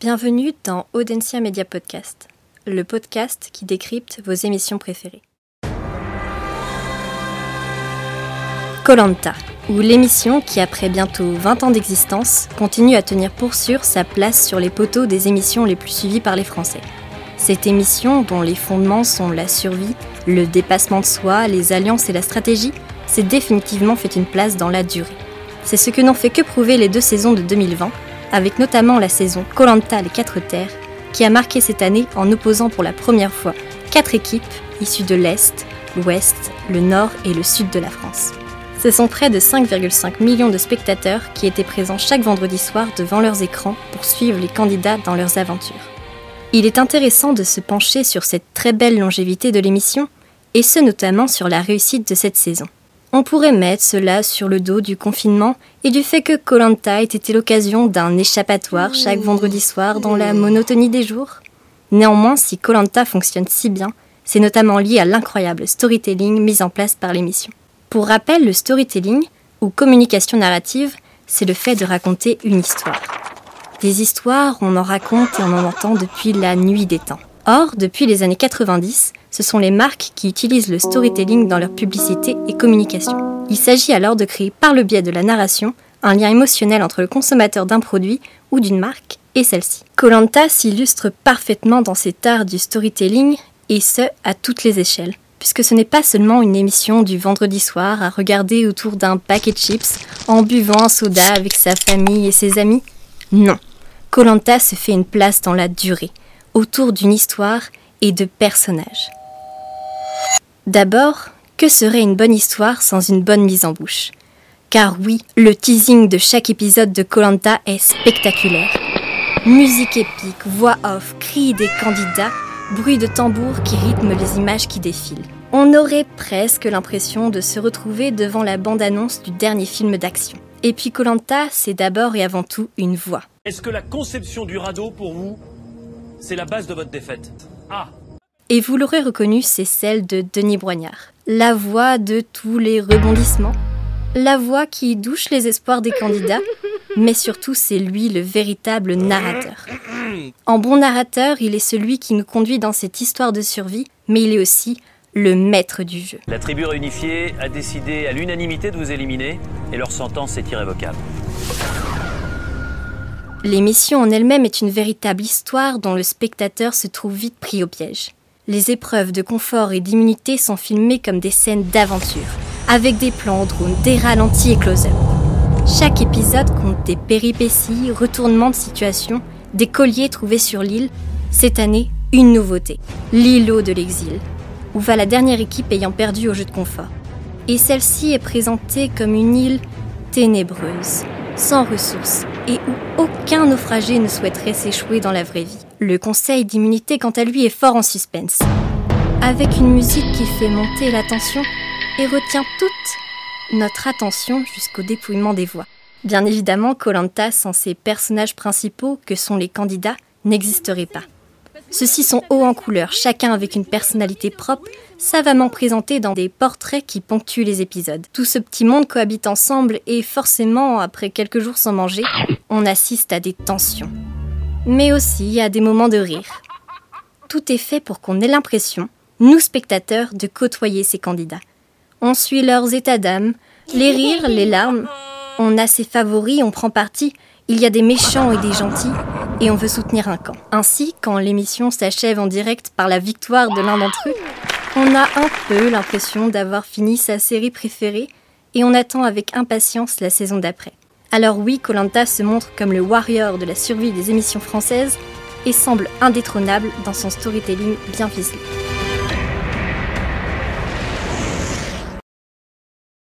Bienvenue dans Audencia Media Podcast, le podcast qui décrypte vos émissions préférées. Colanta, ou l'émission qui, après bientôt 20 ans d'existence, continue à tenir pour sûr sa place sur les poteaux des émissions les plus suivies par les Français. Cette émission, dont les fondements sont la survie, le dépassement de soi, les alliances et la stratégie, s'est définitivement fait une place dans la durée. C'est ce que n'ont fait que prouver les deux saisons de 2020 avec notamment la saison Colanta les Quatre Terres, qui a marqué cette année en opposant pour la première fois quatre équipes issues de l'Est, l'Ouest, le Nord et le Sud de la France. Ce sont près de 5,5 millions de spectateurs qui étaient présents chaque vendredi soir devant leurs écrans pour suivre les candidats dans leurs aventures. Il est intéressant de se pencher sur cette très belle longévité de l'émission, et ce notamment sur la réussite de cette saison. On pourrait mettre cela sur le dos du confinement et du fait que Colanta ait été l'occasion d'un échappatoire chaque vendredi soir dans la monotonie des jours. Néanmoins, si Colanta fonctionne si bien, c'est notamment lié à l'incroyable storytelling mis en place par l'émission. Pour rappel, le storytelling, ou communication narrative, c'est le fait de raconter une histoire. Des histoires, on en raconte et on en entend depuis la nuit des temps. Or, depuis les années 90, ce sont les marques qui utilisent le storytelling dans leur publicité et communication. Il s'agit alors de créer par le biais de la narration un lien émotionnel entre le consommateur d'un produit ou d'une marque et celle-ci. Colanta s'illustre parfaitement dans cet art du storytelling et ce, à toutes les échelles. Puisque ce n'est pas seulement une émission du vendredi soir à regarder autour d'un paquet de chips en buvant un soda avec sa famille et ses amis. Non. Colanta se fait une place dans la durée, autour d'une histoire et de personnages. D'abord, que serait une bonne histoire sans une bonne mise en bouche? Car oui, le teasing de chaque épisode de Colanta est spectaculaire. Musique épique, voix off, cris des candidats, bruit de tambour qui rythme les images qui défilent. On aurait presque l'impression de se retrouver devant la bande-annonce du dernier film d'action. Et puis Colanta, c'est d'abord et avant tout une voix. Est-ce que la conception du radeau, pour vous, c'est la base de votre défaite? Ah et vous l'aurez reconnu, c'est celle de Denis Broignard. La voix de tous les rebondissements. La voix qui douche les espoirs des candidats, mais surtout c'est lui le véritable narrateur. En bon narrateur, il est celui qui nous conduit dans cette histoire de survie, mais il est aussi le maître du jeu. La tribu réunifiée a décidé à l'unanimité de vous éliminer et leur sentence est irrévocable. L'émission en elle-même est une véritable histoire dont le spectateur se trouve vite pris au piège. Les épreuves de confort et d'immunité sont filmées comme des scènes d'aventure, avec des plans en drone, des ralentis et close-up. Chaque épisode compte des péripéties, retournements de situation, des colliers trouvés sur l'île. Cette année, une nouveauté, l'îlot de l'exil, où va la dernière équipe ayant perdu au jeu de confort. Et celle-ci est présentée comme une île ténébreuse, sans ressources, et où aucun naufragé ne souhaiterait s'échouer dans la vraie vie. Le conseil d'immunité, quant à lui, est fort en suspense. Avec une musique qui fait monter la tension et retient toute notre attention jusqu'au dépouillement des voix. Bien évidemment, Colanta, sans ses personnages principaux, que sont les candidats, n'existerait pas. Ceux-ci sont hauts en couleur, chacun avec une personnalité propre, savamment présentés dans des portraits qui ponctuent les épisodes. Tout ce petit monde cohabite ensemble et forcément, après quelques jours sans manger, on assiste à des tensions mais aussi à des moments de rire. Tout est fait pour qu'on ait l'impression, nous spectateurs, de côtoyer ces candidats. On suit leurs états d'âme, les rires, les larmes. On a ses favoris, on prend parti. Il y a des méchants et des gentils, et on veut soutenir un camp. Ainsi, quand l'émission s'achève en direct par la victoire de l'un d'entre eux, on a un peu l'impression d'avoir fini sa série préférée, et on attend avec impatience la saison d'après. Alors oui, Colanta se montre comme le warrior de la survie des émissions françaises et semble indétrônable dans son storytelling bien ficelé.